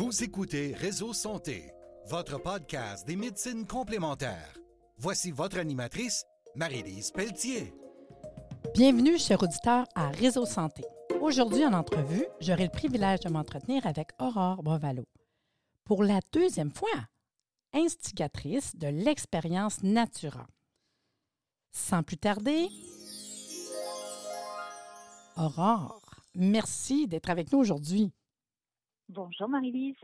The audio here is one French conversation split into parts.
Vous écoutez Réseau Santé, votre podcast des médecines complémentaires. Voici votre animatrice, Marie-Lise Pelletier. Bienvenue, chers auditeurs, à Réseau Santé. Aujourd'hui, en entrevue, j'aurai le privilège de m'entretenir avec Aurore Bovalo. Pour la deuxième fois, instigatrice de l'expérience Natura. Sans plus tarder, Aurore, merci d'être avec nous aujourd'hui. Bonjour Marie-Lise.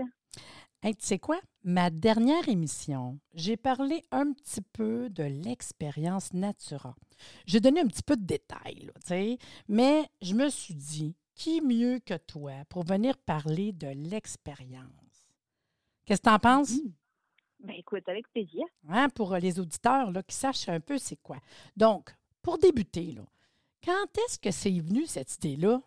Hey, tu sais quoi? Ma dernière émission, j'ai parlé un petit peu de l'expérience Natura. J'ai donné un petit peu de détails, tu sais, mais je me suis dit, qui mieux que toi pour venir parler de l'expérience? Qu'est-ce que tu en penses? Mmh. Ben, écoute, avec plaisir. Hein, pour les auditeurs là, qui sachent un peu c'est quoi. Donc, pour débuter, là, quand est-ce que c'est venu cette idée-là?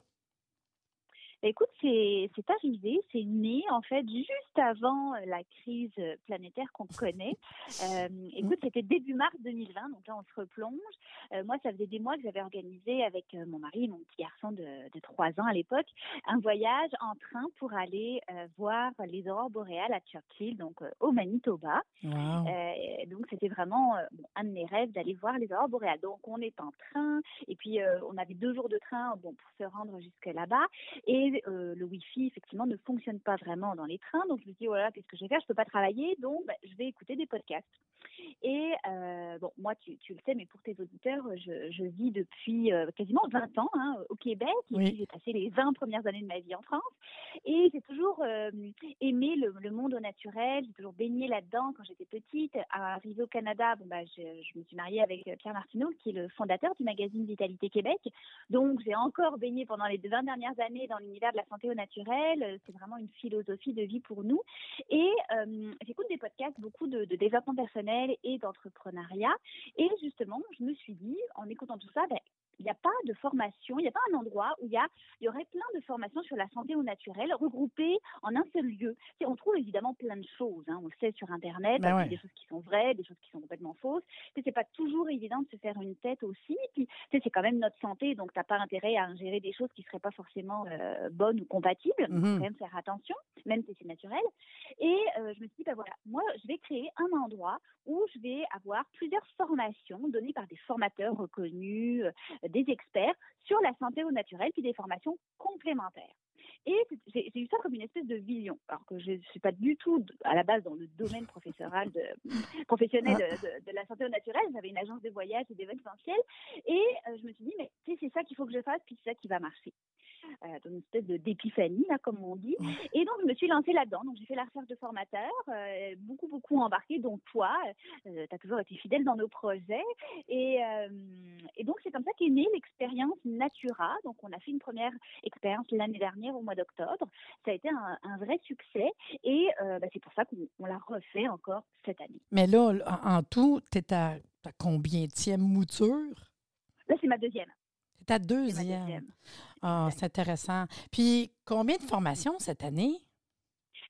Écoute, c'est arrivé, c'est né en fait juste avant euh, la crise euh, planétaire qu'on connaît. Euh, écoute, c'était début mars 2020, donc là on se replonge. moi, ça faisait des mois que j'avais organisé avec mon mari et mon petit garçon de, de 3 ans à l'époque un voyage en train pour aller voir les aurores boréales à Churchill, donc au Manitoba. donc c'était vraiment un de mes rêves d'aller voir les aurores boréales. Donc on est en train et puis on avait deux jours de train bon, pour se rendre jusque là-bas. Et euh, le Wi-Fi, effectivement, ne fonctionne pas vraiment dans les trains. Donc, je me dis, voilà, qu'est-ce que je vais faire? Je ne peux pas travailler, donc bah, je vais écouter des podcasts. Et euh, bon, moi, tu, tu, le sais, mais pour tes auditeurs, je, je vis depuis euh, quasiment 20 ans hein, au Québec. Et j'ai passé les 20 premières années de ma vie en France. Et j'ai toujours aimé le, le, monde au naturel. J'ai toujours baigné là-dedans quand j'étais petite. Arrivée au Canada, bon, bah, je, je, me suis mariée avec Pierre Martineau, qui est le fondateur du magazine Vitalité Québec. Donc, j'ai encore baigné pendant les 20 dernières années dans l'univers de la santé au naturel. Euh, c'est vraiment une philosophie de vie pour nous. Et euh, j'écoute des podcasts, beaucoup de, développement personnel et d'entrepreneuriat. Et justement, je me suis dit, en écoutant tout ça, ben, il n'y a pas de formation, il n'y a pas un endroit où il y, a, il y aurait plein de formations sur la santé au naturel regroupées en un seul lieu. on trouve évidemment plein de choses, hein. on le sait sur Internet, ben des choses qui sont vraies, des choses qui sont complètement fausses. Ce n'est pas toujours évident de se faire une tête aussi. Puis, c'est quand même notre santé, donc tu n'as pas intérêt à ingérer des choses qui ne seraient pas forcément euh, bonnes ou compatibles. Il faut mmh quand même faire attention, même si c'est naturel. Et euh, je me suis dit, ben voilà, moi, je vais créer un endroit où je vais avoir plusieurs formations données par des formateurs reconnus, euh, des experts sur la santé au naturel, puis des formations complémentaires. Et j'ai eu ça comme une espèce de vision, alors que je ne suis pas du tout à la base dans le domaine professionnel de, professionnel de, la santé au naturel. J'avais une agence de voyage et d'événementiel. Et euh, je me suis dit, mais c'est ça qu'il faut que je fasse, puis c'est ça qui va marcher. Euh, dans une espèce d'épiphanie, là, comme on dit. Et donc, je me suis lancée là-dedans. Donc, j'ai fait la recherche de formateurs, euh, beaucoup, beaucoup embarqué, dont toi. tu as toujours été fidèle dans nos projets. Et, et donc, c'est comme ça qu'est née l'expérience Natura. Donc, on a fait une première expérience l'année dernière au mois d'octobre. Ça a été un, vrai succès et euh, bah, c'est pour ça qu'on l'a refait encore cette année. Mais là, en, tout, tu es à, combien tième mouture? Là, c'est ma deuxième. Ta deuxième. Ah, c'est intéressant. Puis, combien de formations cette année?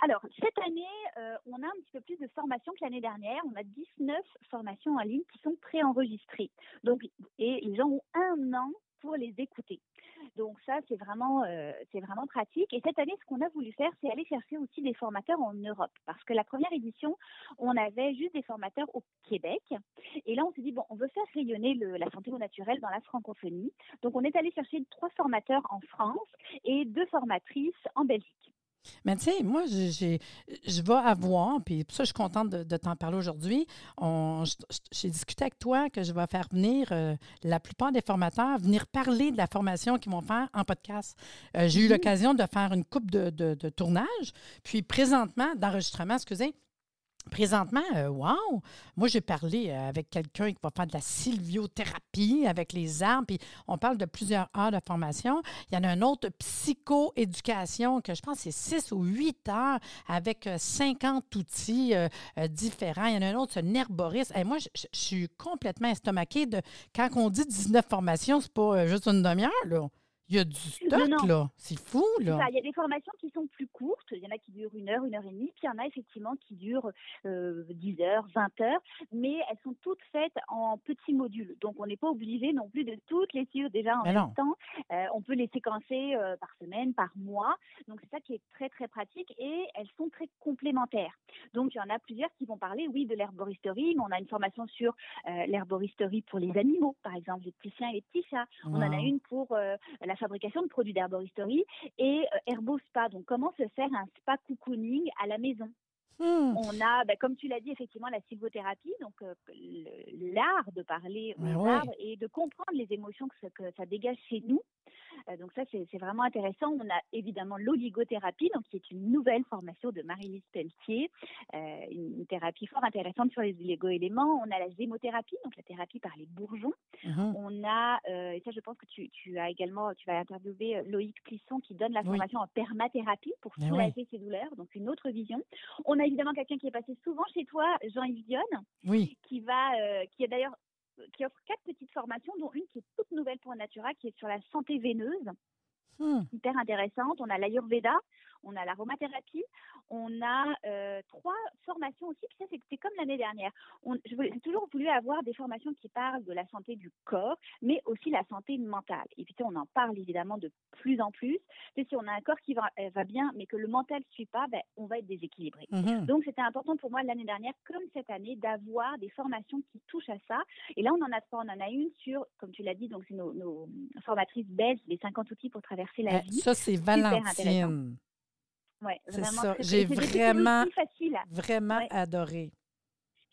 Alors, cette année, euh, on a un petit peu plus de formations que l'année dernière. On a 19 formations en ligne qui sont préenregistrées. Donc, et les gens ont un an pour les écouter. Donc ça, c'est vraiment, euh, c'est vraiment pratique. Et cette année, ce qu'on a voulu faire, c'est aller chercher aussi des formateurs en Europe. Parce que la première édition, on avait juste des formateurs au Québec. Et là, on s'est dit, bon, on veut faire rayonner la santé au naturel dans la francophonie. Donc on est allé chercher trois formateurs en France et deux formatrices en Belgique. Mais tu sais, moi, j'ai, je vais avoir, puis pour ça, je suis contente de, t'en parler aujourd'hui. J'ai discuté avec toi que je vais faire venir euh, la plupart des formateurs venir parler de la formation qu'ils vont faire en podcast. Euh, j'ai eu mmh l'occasion de faire une coupe de, de, de tournage, puis présentement, d'enregistrement, excusez, Présentement, euh, wow! Moi, j'ai parlé euh, avec quelqu'un qui va faire de la sylviothérapie avec les arbres, puis on parle de plusieurs heures de formation. Il y en a un autre, psychoéducation, que je pense c'est six ou huit heures avec 50 euh, outils différents. Il y en a un autre, un herboriste. Et moi, je, suis complètement estomaquée de quand on dit 19 formations, c'est pas juste une demi-heure, là. Il y a du stock, là. C'est fou, là. il y a des formations qui sont plus courtes. Il y en a qui durent une heure, une heure et demie. Puis il y en a effectivement qui durent 10 euh, heures, 20 heures. Mais elles sont toutes faites en petits modules. Donc, on n'est pas obligé non plus de toutes les suivre déjà en même temps. Euh, on peut les séquencer euh, par semaine, par mois. Donc, c'est ça qui est très, très pratique. Et elles sont très complémentaires. Donc, il y en a plusieurs qui vont parler, oui, de l'herboristerie. Mais on a une formation sur l'herboristerie pour les animaux, par exemple, les petits chiens et les petits chats. On en a une pour la fabrication de produits d'herboristerie et euh, Herbo Spa. Donc, comment se faire un spa cocooning à la maison? Hmm. On a, bah, comme tu l'as dit, effectivement, la sylvothérapie, donc euh, l'art de parler aux arbres et de comprendre les émotions que, que ça dégage chez nous. Euh, donc ça, c'est vraiment intéressant. On a évidemment l'oligothérapie, donc qui est une nouvelle formation de Marie-Lise Pelletier, euh, une, thérapie fort intéressante sur les oligo-éléments. On a la zémothérapie, donc la thérapie par les bourgeons. Uh-huh. On a, et ça, je pense que tu, as également, tu vas interviewer Loïc Plisson qui donne la formation en permathérapie pour soulager ses douleurs, donc une autre vision. On a évidemment quelqu'un qui est passé souvent chez toi, Jean-Yves Dionne, oui. qui va, euh, qui est d'ailleurs qui offre quatre petites formations, dont une qui est toute nouvelle pour Natura, qui est sur la santé veineuse. Hmm. Hyper intéressante. On a l'Ayurveda, on a l'aromathérapie, on a euh, trois formations aussi. Puis ça, c'était comme l'année dernière. J'ai toujours voulu avoir des formations qui parlent de la santé du corps, mais aussi la santé mentale. Et puis, on en parle évidemment de plus en plus. si on a un corps qui va, euh, va bien, mais que le mental ne suit pas, ben, on va être déséquilibré. Mm-hmm. Donc, c'était important pour moi l'année dernière, comme cette année, d'avoir des formations qui touchent à ça. Et là, on en a trois. On en a une sur, comme tu l'as dit, donc c'est nos, formatrices belges, les 50 outils pour traverser la euh, vie. Ça, c'est Valentine. Ouais, c'est ça. J'ai vraiment, vraiment adoré.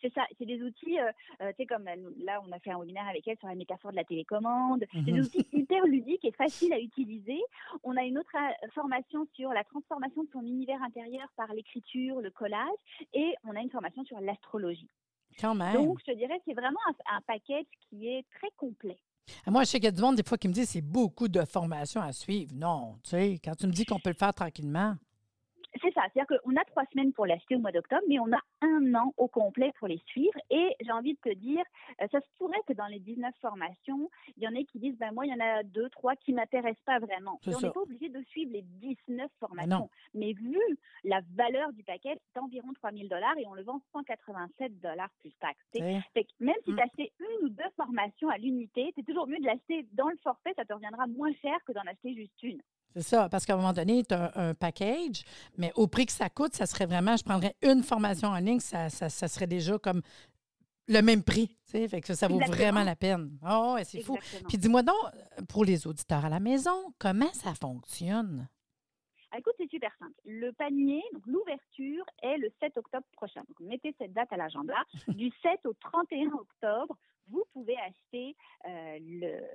C'est ça, c'est des outils, euh, euh, tu sais, comme là, on a fait un webinaire avec elle sur la métaphore de la télécommande. C'est des mhm. outils hyper ludiques et faciles à utiliser. On a une autre euh, formation sur la transformation de son univers intérieur par l'écriture, le collage, et on a une formation sur l'astrologie. Quand même. Donc, je dirais que c'est vraiment un, un package qui est très complet. Ah, moi, je sais qu'il y a du monde, des fois, qui me dit c'est beaucoup de formations à suivre. Non, tu sais, quand tu me dis qu'on peut le faire tranquillement. C'est ça, c'est-à-dire qu'on a trois semaines pour l'acheter au mois d'octobre, mais on a un an au complet pour les suivre. Et j'ai envie de te dire, euh, ça se pourrait que dans les 19 formations, il y en ait qui disent, ben moi, il y en a deux, trois qui ne m'intéressent pas vraiment. on n'est pas obligé de suivre les 19 formations. Mais, vu la valeur du paquet, c'est environ 3000 dollars et on le vend 187 dollars plus taxes. même si mm. tu achètes une ou deux formations à l'unité, c'est toujours mieux de l'acheter dans le forfait, ça te reviendra moins cher que d'en acheter juste une. C'est ça, parce qu'à un moment donné, tu as un, package, mais au prix que ça coûte, ça serait vraiment, je prendrais une formation en ligne, ça, ça, serait déjà comme le même prix. Fait que ça, vaut vraiment la peine. Oh, c'est fou. Puis dis-moi donc, pour les auditeurs à la maison, comment ça fonctionne? Ah, écoute, c'est super simple. Le panier, donc l'ouverture est le 7 octobre prochain. Donc, mettez cette date à l'agenda. du 7 au 31 octobre, vous pouvez acheter euh,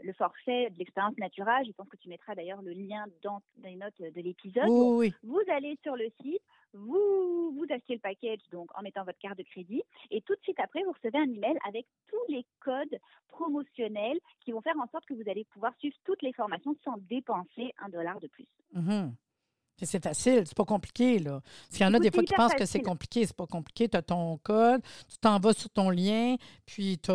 le, forfait de l'expérience Natura. Je pense que tu mettras d'ailleurs le lien dans, les notes de l'épisode. oui. Vous allez sur le site, vous, vous achetez le package donc en mettant votre carte de crédit et tout de suite après, vous recevez un email avec tous les codes promotionnels qui vont faire en sorte que vous allez pouvoir suivre toutes les formations sans dépenser un dollar de plus. Mm-hmm. C'est facile, c'est pas compliqué, là. S'il y en a des fois qui pensent que c'est compliqué, c'est pas compliqué. Tu as ton code, tu t'en vas sur ton lien, puis tu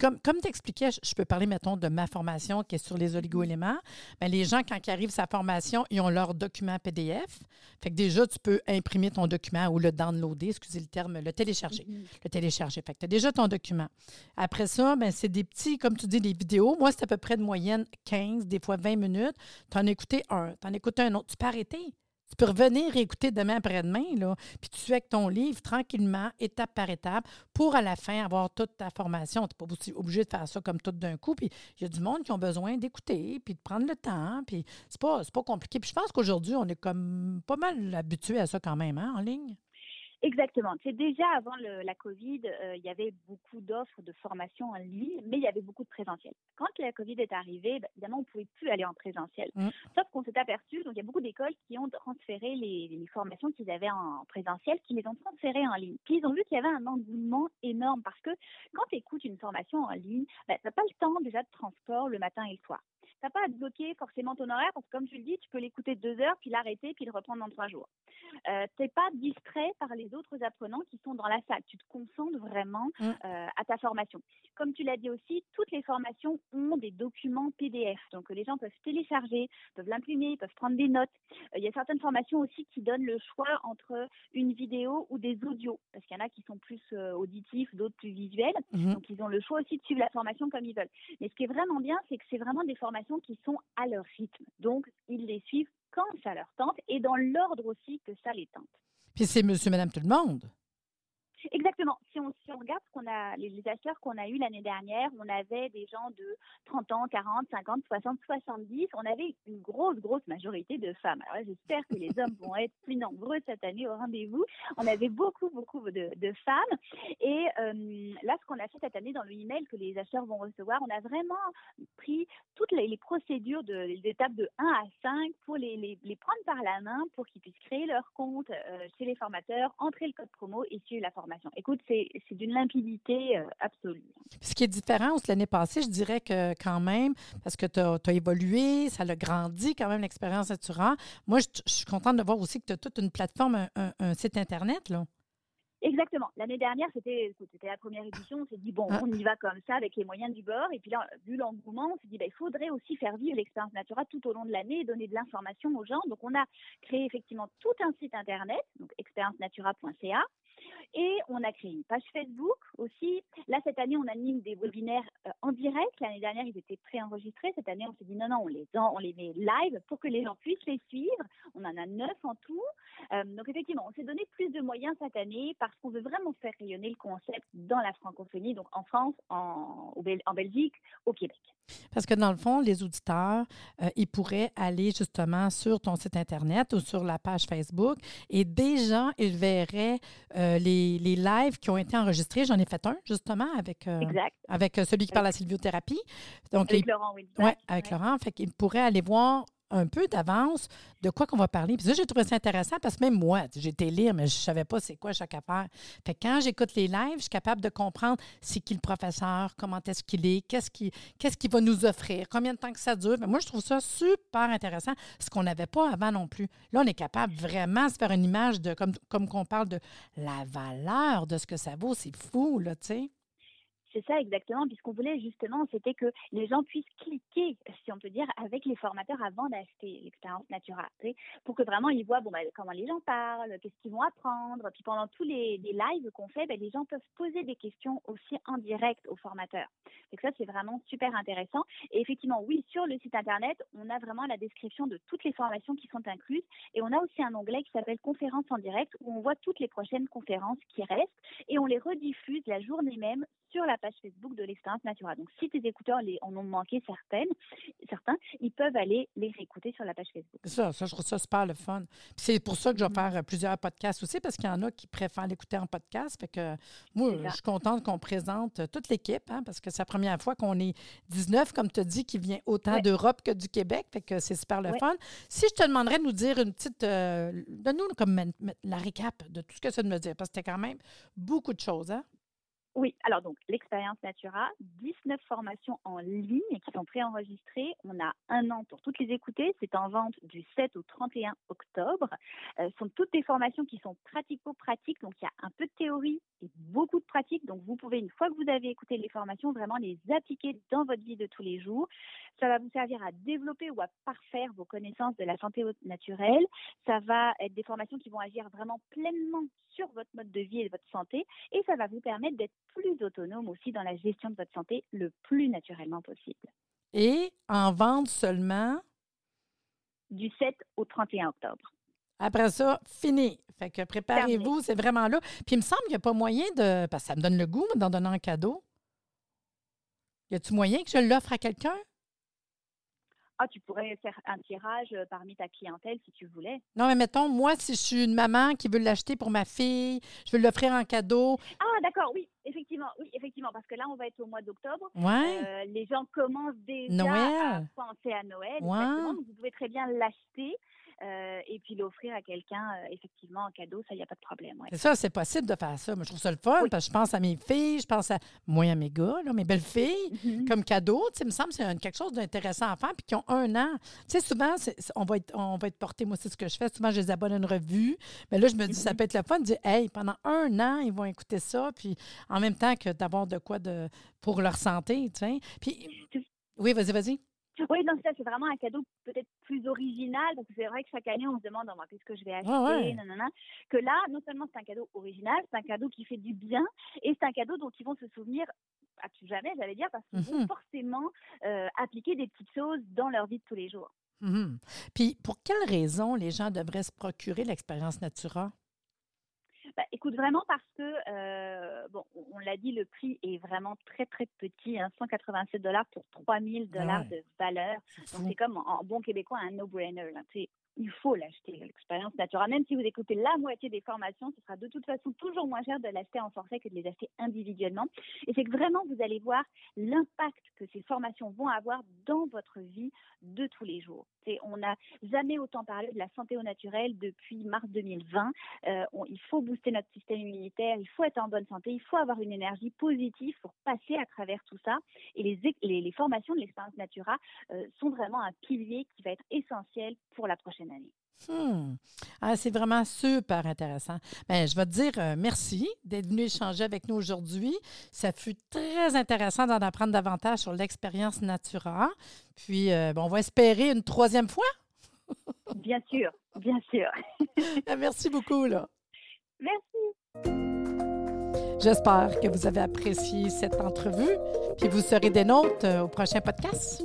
comme, comme tu expliquais, je peux parler, mettons, de ma formation qui est sur les oligo-éléments. Bien, les gens, quand ils arrivent à sa formation, ils ont leur document PDF. Fait que déjà, tu peux imprimer ton document ou le downloader, excusez le terme, le télécharger. Mm-hmm. Le télécharger. Fait que tu as déjà ton document. Après ça, ben, c'est des petits, comme tu dis, des vidéos. Moi, c'est à peu près de moyenne 15, des fois 20 minutes. Tu en as écouté un, tu en as écouté un autre. Tu peux arrêter. Tu peux revenir écouter demain après-demain, puis tu fais avec ton livre tranquillement, étape par étape, pour à la fin avoir toute ta formation. Tu n'es pas obligé de faire ça comme tout d'un coup. Puis il y a du monde qui ont besoin d'écouter, puis de prendre le temps. Puis c'est pas, pas compliqué. Puis je pense qu'aujourd'hui, on est comme pas mal habitué à ça quand même, hein, en ligne. Exactement. C'est déjà avant le, la Covid, euh, il y avait beaucoup d'offres de formation en ligne, mais il y avait beaucoup de présentiel. Quand la Covid est arrivée, ben, évidemment, on ne pouvait plus aller en présentiel. Mm. Sauf qu'on s'est aperçu, donc il y a beaucoup d'écoles qui ont transféré les, les formations qu'ils avaient en présentiel, qui les ont transférées en ligne. Puis ils ont vu qu'il y avait un engouement énorme parce que quand tu écoutes une formation en ligne, ben, tu n'as pas le temps déjà de transport le matin et le soir n'as pas à te bloquer forcément ton horaire parce que comme tu le dis, tu peux l'écouter deux heures, puis l'arrêter, puis le reprendre dans trois jours. Euh, tu n'es pas distrait par les autres apprenants qui sont dans la salle. Tu te concentres vraiment mm. euh, à ta formation. Comme tu l'as dit aussi, toutes les formations ont des documents PDF. Donc les gens peuvent télécharger, peuvent l'imprimer, peuvent prendre des notes. Euh, il y a certaines formations aussi qui donnent le choix entre une vidéo ou des audios. Parce qu'il y en a qui sont plus auditifs, d'autres plus visuels. Mm-hmm. Donc ils ont le choix aussi de suivre la formation comme ils veulent. Mais ce qui est vraiment bien, c'est que c'est vraiment des formations qui sont à leur rythme. Donc ils les suivent quand ça leur tente et dans l'ordre aussi que ça les tente. Puis c'est monsieur, madame, tout le monde. Exactement. Si on, si on regarde qu'on a, les, acheteurs qu'on a eus l'année dernière, on avait des gens de 30 ans, 40, 50, 60, 70. On avait une grosse, grosse majorité de femmes. Alors j'espère que les hommes vont être plus nombreux cette année au rendez-vous. On avait beaucoup, beaucoup de, de femmes. Et euh, là, ce qu'on a fait cette année dans le email que les acheteurs vont recevoir, on a vraiment pris toutes les, procédures de l'étape de 1 à 5 pour les, les, les, prendre par la main pour qu'ils puissent créer leur compte euh, chez les formateurs, entrer le code promo et suivre la formation. Écoute, c'est d'une limpidité euh, absolue. Ce qui est différent l'année passée, je dirais que quand même, parce que tu as, évolué, ça a grandi quand même l'expérience Natura. Moi, je, suis contente de voir aussi que tu as toute une plateforme, un, site Internet. Là. Exactement. L'année dernière, c'était la première édition. On s'est dit, bon, on y va comme ça avec les moyens du bord. Et puis là, vu l'engouement, on s'est dit, bah, il faudrait aussi faire vivre l'expérience Natura tout au long de l'année et donner de l'information aux gens. Donc, on a créé effectivement tout un site internet, donc expériencenatura.ca. Et on a créé une page Facebook aussi. Là, cette année, on anime des webinaires euh, en direct. L'année dernière, ils étaient préenregistrés. Cette année, on s'est dit non, non, on les, les met live pour que les gens puissent les suivre. On en a neuf en tout. Euh, donc, effectivement, on s'est donné plus de moyens cette année parce qu'on veut vraiment faire rayonner le concept dans la francophonie, donc en France, en Belgique, au Québec. Parce que dans le fond, les auditeurs, euh, ils pourraient aller justement sur ton site Internet ou sur la page Facebook et déjà, ils verraient les, les, lives qui ont été enregistrés. J'en ai fait un, justement, avec, euh, avec euh, celui qui parle de la sylviothérapie. Donc, avec Laurent, oui. Oui, avec Laurent. Fait qu'il pourrait aller voir un peu d'avance de quoi qu'on va parler. Puis ça, j'ai trouvé ça intéressant parce que même moi, j'étais lire, mais je ne savais pas c'est quoi chaque affaire. Fait quand j'écoute les lives, je suis capable de comprendre c'est qui le professeur, comment est-ce qu'il est, qu'est-ce qu'il va nous offrir, combien de temps que ça dure. moi, je trouve ça super intéressant, ce qu'on n'avait pas avant non plus. Là, on est capable vraiment de se faire une image de, comme, comme qu'on parle de la valeur de ce que ça vaut. C'est fou, là, tu sais. C'est ça exactement, puisqu'on voulait justement, c'était que les gens puissent cliquer, si on peut dire, avec les formateurs avant d'acheter l'expérience Natura, pour que vraiment ils voient bon, bah, comment les gens parlent, qu'est-ce qu'ils vont apprendre. Puis pendant tous les, lives qu'on fait, bah, les gens peuvent poser des questions aussi en direct aux formateurs. Donc ça, c'est vraiment super intéressant. Et effectivement, oui, sur le site internet, on a vraiment la description de toutes les formations qui sont incluses. Et on a aussi un onglet qui s'appelle Conférences en direct, où on voit toutes les prochaines conférences qui restent et on les rediffuse la journée même sur la page Facebook de l'expérience Natura. Donc, si tes écouteurs les, en ont manqué certaines, certains, ils peuvent aller les réécouter sur la page Facebook. Ça, ça, je trouve ça super le fun. C'est pour ça que je vais faire euh, plusieurs podcasts aussi, parce qu'il y en a qui préfèrent l'écouter en podcast. Fait que moi, je suis contente qu'on présente euh, toute l'équipe, hein, parce que c'est la première fois qu'on est 19, comme tu as dit, qui vient autant d'Europe que du Québec. Fait que c'est super le fun. Si je te demanderais de nous dire une petite. Euh, donne-nous comme la récap de tout ce que ça me dire, parce que c'était quand même beaucoup de choses. Hein? Oui, alors donc l'expérience Natura, 19 formations en ligne qui sont préenregistrées. On a un an pour toutes les écouter. C'est en vente du 7 au 31 octobre. Euh, sont toutes des formations qui sont pratico-pratiques, donc il y a un peu de théorie et beaucoup de pratique. Donc vous pouvez, une fois que vous avez écouté les formations, vraiment les appliquer dans votre vie de tous les jours. Ça va vous servir à développer ou à parfaire vos connaissances de la santé naturelle. Ça va être des formations qui vont agir vraiment pleinement sur votre mode de vie et votre santé. Et ça va vous permettre d'être plus autonome aussi dans la gestion de votre santé le plus naturellement possible. Et en vente seulement? Du 7 au 31 octobre. Après ça, fini. Fait que préparez-vous, c'est vraiment là. Puis il me semble qu'il n'y a pas moyen de. Parce que ça me donne le goût d'en donner un cadeau. Y a-tu moyen que je l'offre à quelqu'un? Ah, tu pourrais faire un tirage euh, parmi ta clientèle si tu voulais. Non, mais mettons, moi, si je suis une maman qui veut l'acheter pour ma fille, je veux l'offrir en cadeau. Ah, d'accord, oui, effectivement, oui, effectivement, parce que là, on va être au mois d'octobre. Ouais. Euh, les gens commencent déjà à penser à Noël. Ouais. vous pouvez très bien l'acheter. Euh, et puis l'offrir à quelqu'un, euh, effectivement, en cadeau, ça, il n'y a pas de problème. ouais. C'est ça, c'est possible de faire ça. Moi, je trouve ça le fun Oui. parce que je pense à mes filles, je pense à moi, à mes gars, là, mes belles-filles, Mhm. comme cadeau. Tu sais, il me semble que c'est quelque chose d'intéressant à faire puis qui ont un an. Tu sais, souvent, on, va être, on va être porté. Moi, c'est ce que je fais. Souvent, je les abonne à une revue. Mais là, je me dis, ça Mhm. peut être le fun de dire, hey, pendant un an, ils vont écouter ça. Puis en même temps que d'avoir de quoi de, pour leur santé. Tu sais. Puis, oui, vas-y, vas-y. Oui, donc ça, c'est vraiment un cadeau peut-être plus original, parce que c'est vrai que chaque année, on se demande oh, qu'est-ce que je vais acheter, ouais. nanana. Que là, non seulement c'est un cadeau original, c'est un cadeau qui fait du bien, et c'est un cadeau dont ils vont se souvenir à tout jamais, j'allais dire, parce qu'ils Mhm. vont forcément euh, appliquer des petites choses dans leur vie de tous les jours. Mhm. Puis, pour quelles raisons les gens devraient se procurer l'expérience Natura? Écoute, vraiment parce que, euh, bon, on l'a dit, le prix est vraiment très, très petit, hein, 187 dollars pour 3000 dollars Ouais. de valeur. C'est Donc, fou. c'est comme en, en bon québécois un no-brainer. Il faut l'acheter, l'expérience Natura. Même si vous écoutez la moitié des formations, ce sera de toute façon toujours moins cher de l'acheter en forfait que de les acheter individuellement. Et c'est que vraiment, vous allez voir l'impact que ces formations vont avoir dans votre vie de tous les jours. On n'a jamais autant parlé de la santé au naturel depuis mars 2020. Euh, il faut booster notre système immunitaire, il faut être en bonne santé, il faut avoir une énergie positive pour passer à travers tout ça. Et les formations de l'expérience Natura euh, sont vraiment un pilier qui va être essentiel pour la prochaine année. Hmm. Ah, c'est vraiment super intéressant. Ben, je vais te dire euh, merci d'être venu échanger avec nous aujourd'hui. Ça fut très intéressant d'en apprendre davantage sur l'expérience Natura. Puis, euh, bon, on va espérer une troisième fois. Bien sûr, bien sûr. Ah, Merci beaucoup. Là. Merci. J'espère que vous avez apprécié cette entrevue. Puis, vous serez des nôtres euh, au prochain podcast.